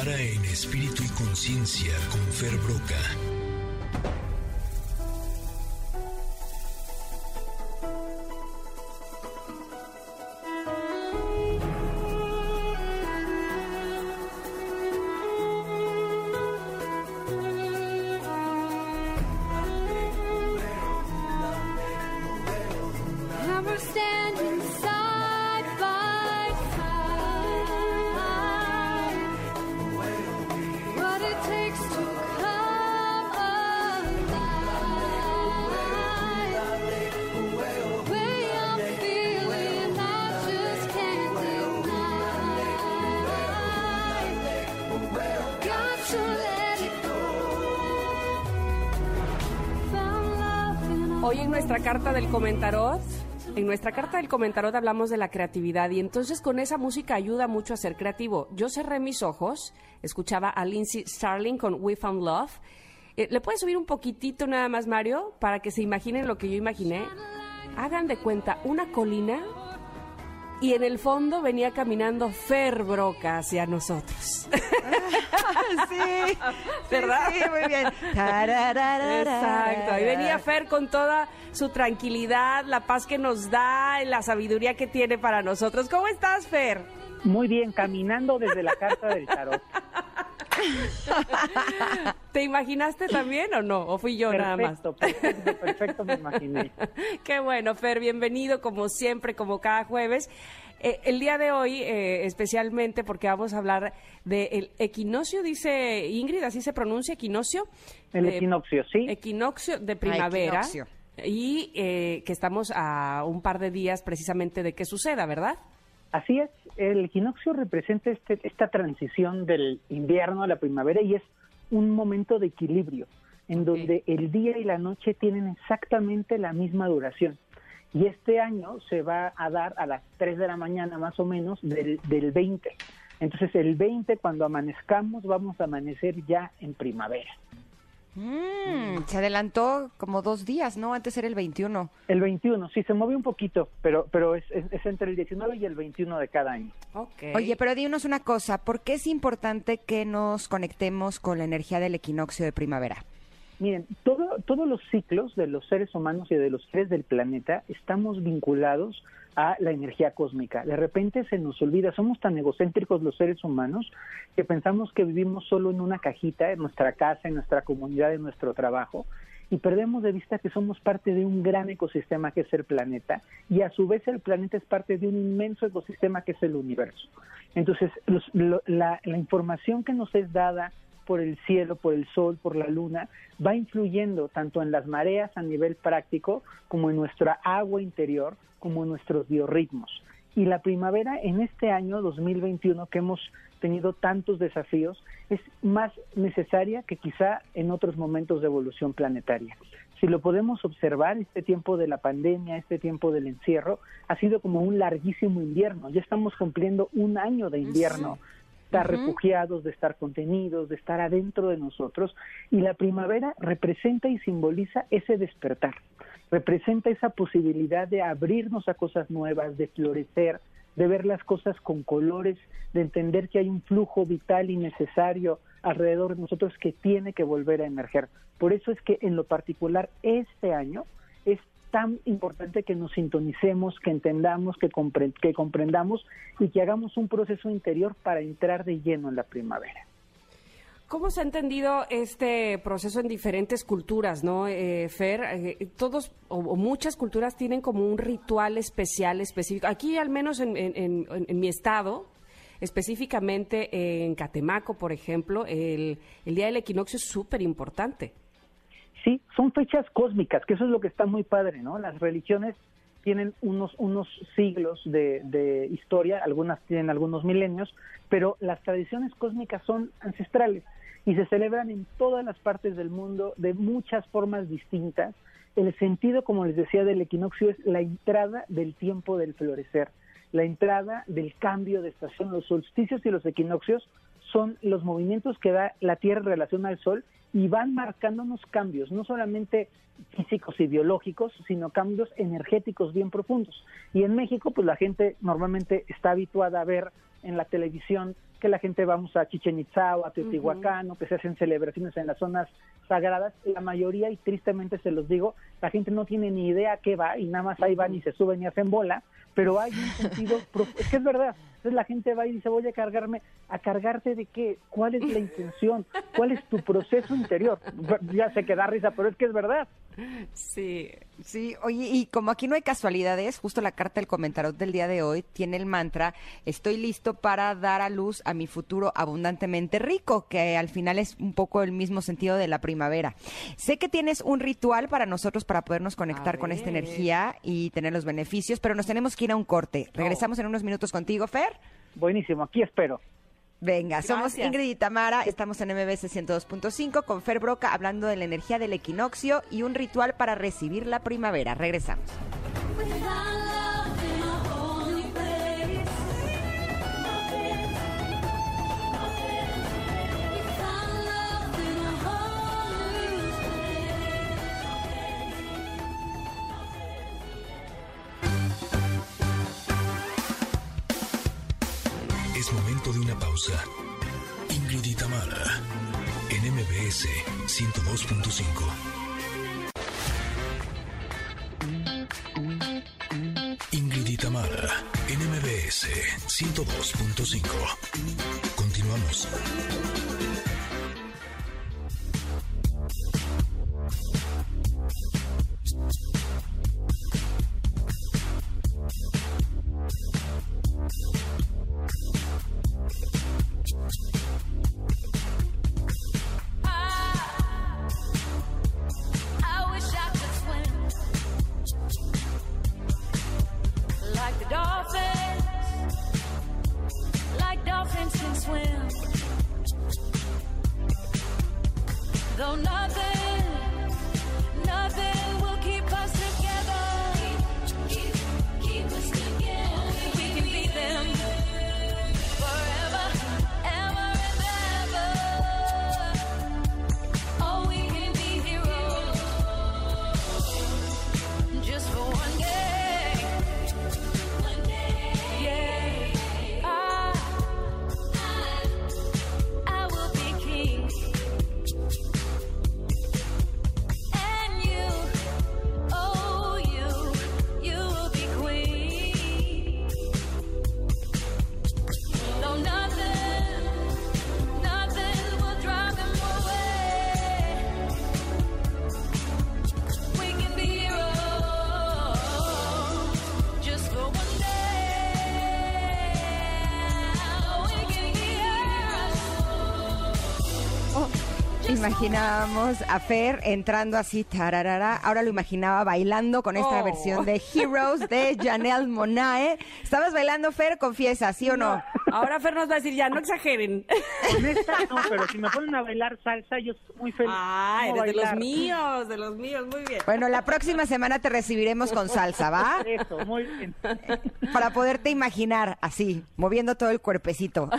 Para en espíritu y conciencia con Fer Broca. Hoy en nuestra carta del comentarot, en nuestra carta del comentarot hablamos de la creatividad y entonces con esa música ayuda mucho a ser creativo. Yo cerré mis ojos, escuchaba a Lindsay Starling con We Found Love. Eh, ¿Le puedes subir un poquitito nada más, Mario, para que se imaginen lo que yo imaginé? Hagan de cuenta una colina y en el fondo venía caminando Fer Broca hacia nosotros. sí, ¿verdad? Sí, muy bien. Exacto, ahí venía Fer con toda su tranquilidad, la paz que nos da, la sabiduría que tiene para nosotros. ¿Cómo estás, Fer? Muy bien, caminando desde la carta del tarot. ¿Te imaginaste también o no? ¿O fui yo nada más? Perfecto, perfecto, me imaginé. Qué bueno, Fer, bienvenido como siempre, como cada jueves. Eh, el día de hoy, eh, especialmente porque vamos a hablar del equinoccio, dice Ingrid, así se pronuncia, equinoccio. El equinoccio, sí. Equinoccio de primavera. Y eh, que estamos a un par de días precisamente de que suceda, ¿verdad? Así es, el equinoccio representa este, esta transición del invierno a la primavera y es un momento de equilibrio, en donde el día y la noche tienen exactamente la misma duración. Y este año se va a dar a las 3 de la mañana más o menos del, del 20. Entonces el 20 cuando amanezcamos vamos a amanecer ya en primavera. Mm, se adelantó como dos días, ¿no? Antes era el 21. El 21, sí, se movió un poquito, pero, pero es, es, entre el 19 y el 21 de cada año. Okay. Oye, pero dinos una cosa, ¿por qué es importante que nos conectemos con la energía del equinoccio de primavera? Miren, todo, todos los ciclos de los seres humanos y de los seres del planeta estamos vinculados a la energía cósmica. De repente se nos olvida, somos tan egocéntricos los seres humanos que pensamos que vivimos solo en una cajita, en nuestra casa, en nuestra comunidad, en nuestro trabajo, y perdemos de vista que somos parte de un gran ecosistema que es el planeta, y a su vez el planeta es parte de un inmenso ecosistema que es el universo. Entonces, la, la información que nos es dada por el cielo, por el sol, por la luna, va influyendo tanto en las mareas a nivel práctico como en nuestra agua interior, como en nuestros biorritmos. Y la primavera en este año 2021 que hemos tenido tantos desafíos es más necesaria que quizá en otros momentos de evolución planetaria. Si lo podemos observar, este tiempo de la pandemia, este tiempo del encierro, ha sido como un larguísimo invierno. Ya estamos cumpliendo un año de invierno estar refugiados, de estar contenidos, de estar adentro de nosotros. Y la primavera representa y simboliza ese despertar, representa esa posibilidad de abrirnos a cosas nuevas, de florecer, de ver las cosas con colores, de entender que hay un flujo vital y necesario alrededor de nosotros que tiene que volver a emerger. Por eso es que en lo particular este año es tan importante que nos sintonicemos, que entendamos, que, que comprendamos y que hagamos un proceso interior para entrar de lleno en la primavera. ¿Cómo se ha entendido este proceso en diferentes culturas, no, eh, Fer? Eh, todos o, muchas culturas tienen como un ritual especial, específico. Aquí, al menos en, en mi estado, específicamente en Catemaco, por ejemplo, el, el día del equinoccio es súper importante. Sí, son fechas cósmicas, que eso es lo que está muy padre, ¿no? Las religiones tienen unos, unos siglos de, de historia, algunas tienen algunos milenios, pero las tradiciones cósmicas son ancestrales y se celebran en todas las partes del mundo de muchas formas distintas. El sentido, como les decía, del equinoccio es la entrada del tiempo del florecer, la entrada del cambio de estación. Los solsticios y los equinoccios son los movimientos que da la Tierra en relación al Sol y van marcándonos cambios, no solamente físicos y biológicos, sino cambios energéticos bien profundos. Y en México, pues la gente normalmente está habituada a ver en la televisión que la gente vamos a Chichen Itza o a Teotihuacán o que se hacen celebraciones en las zonas sagradas, la mayoría, y tristemente se los digo, la gente no tiene ni idea a qué va y nada más ahí van y se suben y hacen bola, pero hay un sentido, es que es verdad, entonces la gente va y dice, voy a cargarme, ¿a cargarte de qué? ¿Cuál es la intención? ¿Cuál es tu proceso interior? Ya sé que da risa, pero es que es verdad. Sí, sí. Oye, y como aquí no hay casualidades, justo la carta del comentario del día de hoy tiene el mantra, estoy listo para dar a luz a mi futuro abundantemente rico, que al final es un poco el mismo sentido de la primavera. Sé que tienes un ritual para nosotros para podernos conectar con esta energía y tener los beneficios, pero nos tenemos que ir a un corte. Regresamos en unos minutos contigo, Fer. Buenísimo, aquí espero. Venga, somos Ingrid y Tamara, estamos en MBS 102.5 con Fer Broca hablando de la energía del equinoccio y un ritual para recibir la primavera. Regresamos. Pausa. Ingrid en MBS 102.5. Ingrid y en MBS 102.5. Imaginábamos a Fer entrando así, tararara. Ahora lo imaginaba bailando con esta Oh. versión de Heroes de Janelle Monae. ¿Estabas bailando, Fer? Confiesa, ¿sí o no? Ahora Fer nos va a decir, ya, no exageren. Honesta, no, pero si me ponen a bailar salsa, yo estoy muy feliz. Ah, eres de los míos, de los míos, muy bien. Bueno, la próxima semana te recibiremos con salsa, ¿va? Eso, muy bien. Para poderte imaginar así, moviendo todo el cuerpecito.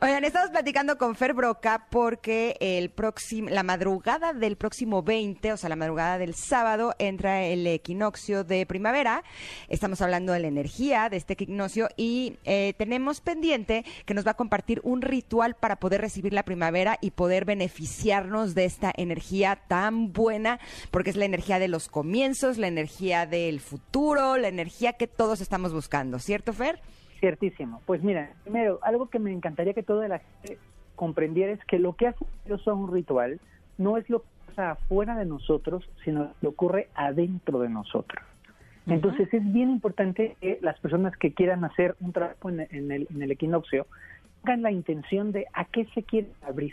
Oigan, estamos platicando con Fer Broca porque el próximo, la madrugada del próximo 20, o sea, la madrugada del sábado, entra el equinoccio de primavera. Estamos hablando de la energía de este equinoccio y eh, tenemos pendiente que nos va a compartir un ritual para poder recibir la primavera y poder beneficiarnos de esta energía tan buena, porque es la energía de los comienzos, la energía del futuro, la energía que todos estamos buscando, ¿cierto, Fer? Ciertísimo. Pues mira, primero, algo que me encantaría que toda la gente comprendiera es que lo que hace a un ritual no es lo que pasa afuera de nosotros, sino lo que ocurre adentro de nosotros. Entonces es bien importante que las personas que quieran hacer un trabajo en, el, en el equinoccio tengan la intención de a qué se quieren abrir,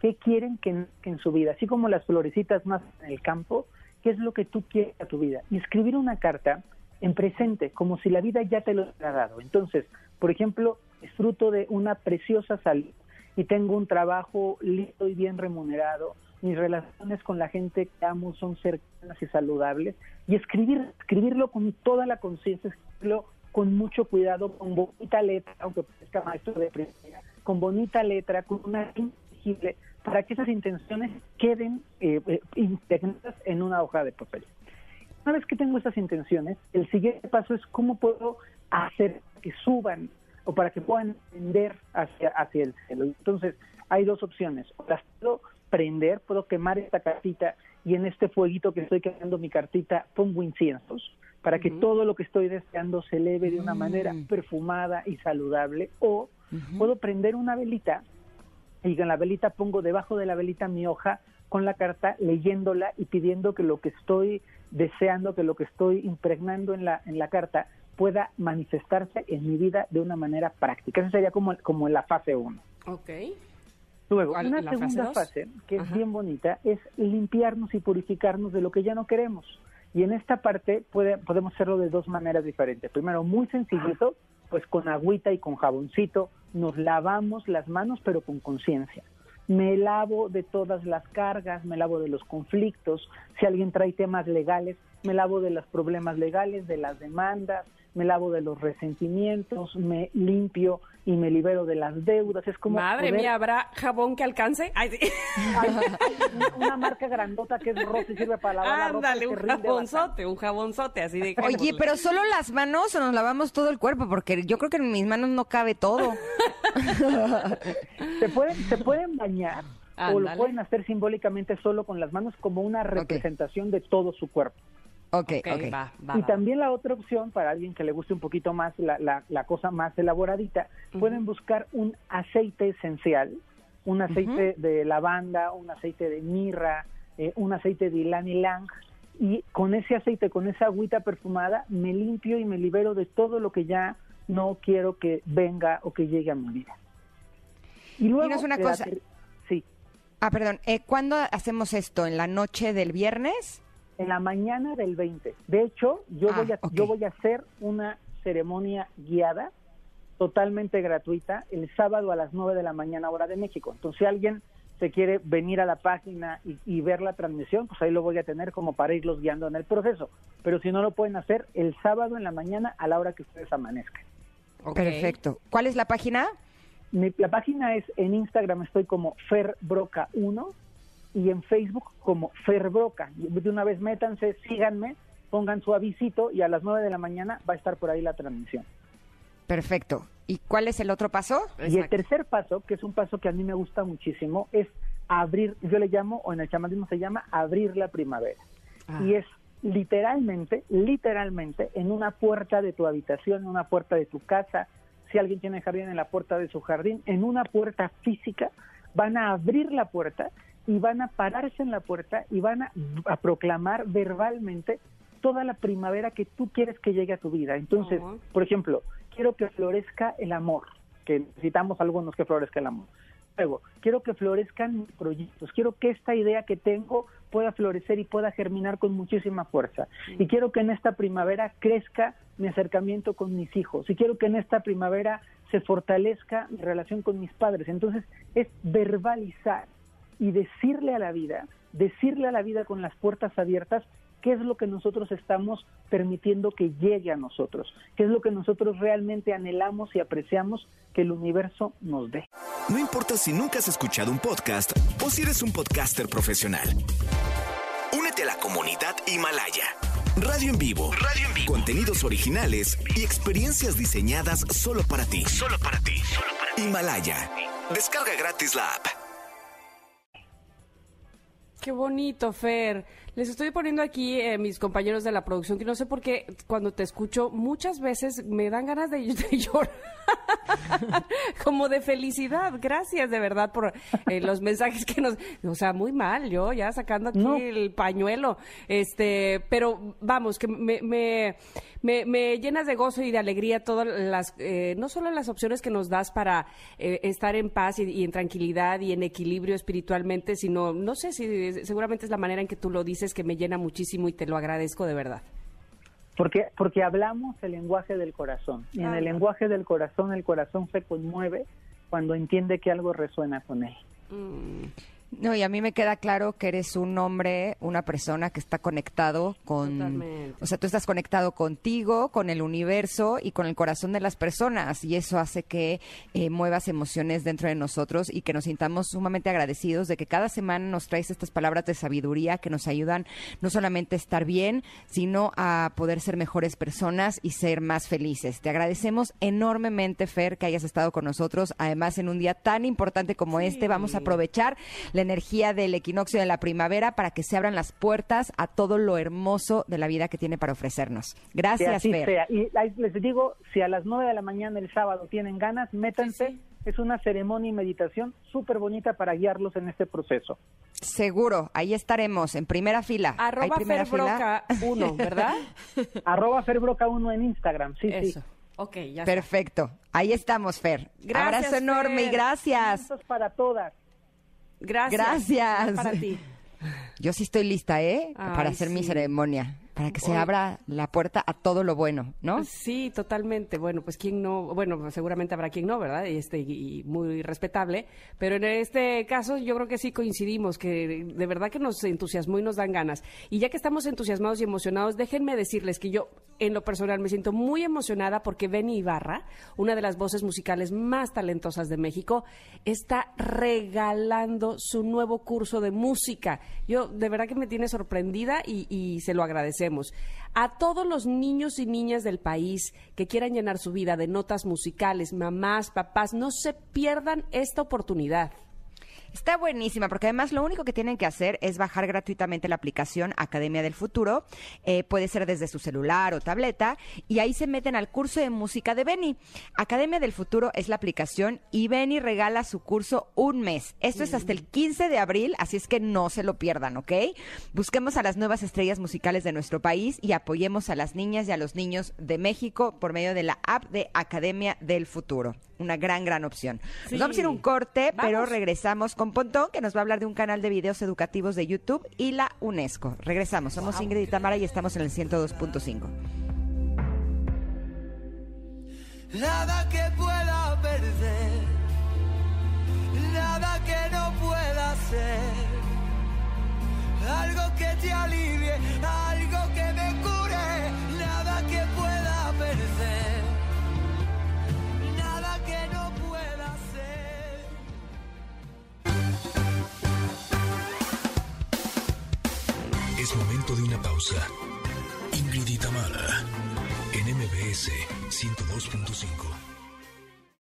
qué quieren que, que en su vida, así como las florecitas más en el campo, qué es lo que tú quieres a tu vida. Y escribir una carta en presente, como si la vida ya te lo hubiera dado. Entonces, por ejemplo, disfruto de una preciosa salud y tengo un trabajo lindo y bien remunerado, mis relaciones con la gente que amo son cercanas y saludables, y escribir, escribirlo con toda la conciencia, escribirlo con mucho cuidado, con bonita letra, aunque parezca maestro de primera, con bonita letra, con una legible, para que esas intenciones queden eh, eh, impregnadas en una hoja de papel. Una vez que tengo esas intenciones, el siguiente paso es cómo puedo hacer que suban o para que puedan tender hacia, hacia el cielo. Entonces, hay dos opciones. Las puedo prender, puedo quemar esta cartita y en este fueguito que estoy quemando mi cartita pongo inciensos para que todo lo que estoy deseando se eleve de una manera perfumada y saludable. O puedo prender una velita y en la velita pongo debajo de la velita mi hoja con la carta leyéndola y pidiendo que lo que estoy deseando, que lo que estoy impregnando en la, en la carta pueda manifestarse en mi vida de una manera práctica. Esa sería como, como la fase 1. Ok. Luego, ¿Cuál- una la segunda fase, que es bien bonita, es limpiarnos y purificarnos de lo que ya no queremos. Y en esta parte puede, podemos hacerlo de dos maneras diferentes. Primero, muy sencillito, pues con agüita y con jaboncito, nos lavamos las manos, pero con conciencia. Me lavo de todas las cargas, me lavo de los conflictos. Si alguien trae temas legales, me lavo de los problemas legales, de las demandas, me lavo de los resentimientos, me limpio y me libero de las deudas. Es como Madre poder- mía, ¿habrá jabón que alcance? Ay, sí. hay, hay una marca grandota que es rosa y sirve para lavar la ropa Ándale, un jabonzote, un jabonzote, así de... Oye, pero solo las manos o nos lavamos todo el cuerpo, porque yo creo que en mis manos no cabe todo. Se pueden, se pueden bañar o lo Ándale. pueden hacer simbólicamente solo con las manos como una representación de todo su cuerpo. Ok, Ok, ok. va, va, y va. también la otra opción, para alguien que le guste un poquito más la, la, la cosa más elaboradita, pueden buscar un aceite esencial, un aceite de lavanda, un aceite de mirra, eh, un aceite de ylang ylang, y con ese aceite, con esa agüita perfumada, me limpio y me libero de todo lo que ya no quiero que venga o que llegue a mi vida. Y luego, Dinos una cosa. sí, Ah, perdón. Eh, ¿Cuándo hacemos esto? ¿En la noche del viernes? En la mañana del 20. De hecho, yo Ah, voy a yo voy a hacer una ceremonia guiada totalmente gratuita el sábado a las 9 de la mañana hora de México. Entonces, si alguien se quiere venir a la página y, y ver la transmisión, pues ahí lo voy a tener como para irlos guiando en el proceso. Pero si no lo pueden hacer el sábado en la mañana a la hora que ustedes amanezcan. Perfecto. ¿Cuál es la página? Mi- la página es en Instagram estoy como ferbroca1 y en Facebook como ferbroca. De una vez métanse, síganme, pongan su avisito y a las 9 de la mañana va a estar por ahí la transmisión. Perfecto. ¿Y cuál es el otro paso? Y el tercer paso, que es un paso que a mí me gusta muchísimo, es abrir, yo le llamo, o en el chamanismo se llama abrir la primavera. Ah. Y es literalmente, literalmente, en una puerta de tu habitación, en una puerta de tu casa, si alguien tiene jardín en la puerta de su jardín, en una puerta física, van a abrir la puerta y van a pararse en la puerta y van a, a proclamar verbalmente toda la primavera que tú quieres que llegue a tu vida. Entonces, por ejemplo, quiero que florezca el amor, que necesitamos algunos que florezca el amor. Luego, quiero que florezcan mis proyectos, quiero que esta idea que tengo pueda florecer y pueda germinar con muchísima fuerza. Y quiero que en esta primavera crezca mi acercamiento con mis hijos. Y quiero que en esta primavera se fortalezca mi relación con mis padres. Entonces, es verbalizar y decirle a la vida, decirle a la vida con las puertas abiertas qué es lo que nosotros estamos permitiendo que llegue a nosotros, qué es lo que nosotros realmente anhelamos y apreciamos que el universo nos dé. No importa si nunca has escuchado un podcast o si eres un podcaster profesional. Únete a la comunidad Himalaya. Radio en vivo. Radio en vivo. Contenidos originales y experiencias diseñadas solo para ti. Solo para ti. Himalaya. Descarga gratis la app. Qué bonito, Fer. Les estoy poniendo aquí eh, mis compañeros de la producción que no sé por qué cuando te escucho muchas veces me dan ganas de, de llorar. Como de felicidad. Gracias de verdad por eh, los mensajes que nos... O sea, muy mal yo ya sacando aquí No. el pañuelo. Este, pero vamos, que me, me, me, me llenas de gozo y de alegría todas las... eh, no solo las opciones que nos das para estar en paz y, y en tranquilidad y en equilibrio espiritualmente, sino, no sé si seguramente es la manera en que tú lo dices que me llena muchísimo y te lo agradezco de verdad. Porque, porque hablamos el lenguaje del corazón. Y en el lenguaje del corazón, el corazón se conmueve cuando entiende que algo resuena con él. No, y a mí me queda claro que eres un hombre, una persona que está conectado con... Totalmente. O sea, tú estás conectado contigo, con el universo y con el corazón de las personas. Y eso hace que eh, muevas emociones dentro de nosotros y que nos sintamos sumamente agradecidos de que cada semana nos traes estas palabras de sabiduría que nos ayudan no solamente a estar bien, sino a poder ser mejores personas y ser más felices. Te agradecemos enormemente, Fer, que hayas estado con nosotros. Además, en un día tan importante como este, vamos a aprovechar la energía del equinoccio de la primavera para que se abran las puertas a todo lo hermoso de la vida que tiene para ofrecernos. Que Gracias, así Fer. sea. Y les digo, si a las 9 de la mañana el sábado tienen ganas, métanse. Es una ceremonia y meditación súper bonita para guiarlos en este proceso. Seguro, ahí estaremos, en primera fila. ¿Hay Arroba primera fila? Ferbroca 1, ¿verdad? Arroba Ferbroca1 en Instagram, sí, Eso. sí. Ok, ya está. Perfecto. Ahí estamos, Fer. Gracias, Abrazo enorme y gracias. Besos para todas. Gracias. Gracias. Para ti. Yo sí estoy lista, ¿eh? Ay, para hacer mi ceremonia, para que se abra la puerta a todo lo bueno, ¿no? Sí, totalmente. Bueno, pues quién no, bueno, pues seguramente habrá quien no, ¿verdad? Y Este, y muy respetable. Pero en este caso yo creo que sí coincidimos, que de verdad que nos entusiasmó y nos dan ganas. Y ya que estamos entusiasmados y emocionados, déjenme decirles que yo, en lo personal, me siento muy emocionada porque Benny Ibarra, una de las voces musicales más talentosas de México, está regalando su nuevo curso de música. Yo, de verdad que me tiene sorprendida y, y se lo agradecemos. A todos los niños y niñas del país que quieran llenar su vida de notas musicales, mamás, papás, no se pierdan esta oportunidad. Está buenísima, porque además lo único que tienen que hacer es bajar gratuitamente la aplicación Academia del Futuro. Eh, puede ser desde su celular o tableta. Y ahí se meten al curso de música de Beni. Academia del Futuro es la aplicación y Beni regala su curso un mes. Esto es hasta el 15 de abril, así es que no se lo pierdan, ¿ok? Busquemos a las nuevas estrellas musicales de nuestro país y apoyemos a las niñas y a los niños de México por medio de la app de Academia del Futuro. Una gran, gran opción. Sí. Nos vamos a ir un corte, pero regresamos con Pontón, que nos va a hablar de un canal de videos educativos de YouTube y la UNESCO. Regresamos. Somos Ingrid y Tamara y estamos en el 102.5. Nada que pueda perder, nada que no pueda ser. Algo que te alivie, algo pausa. Ingrid y en MBS 102.5.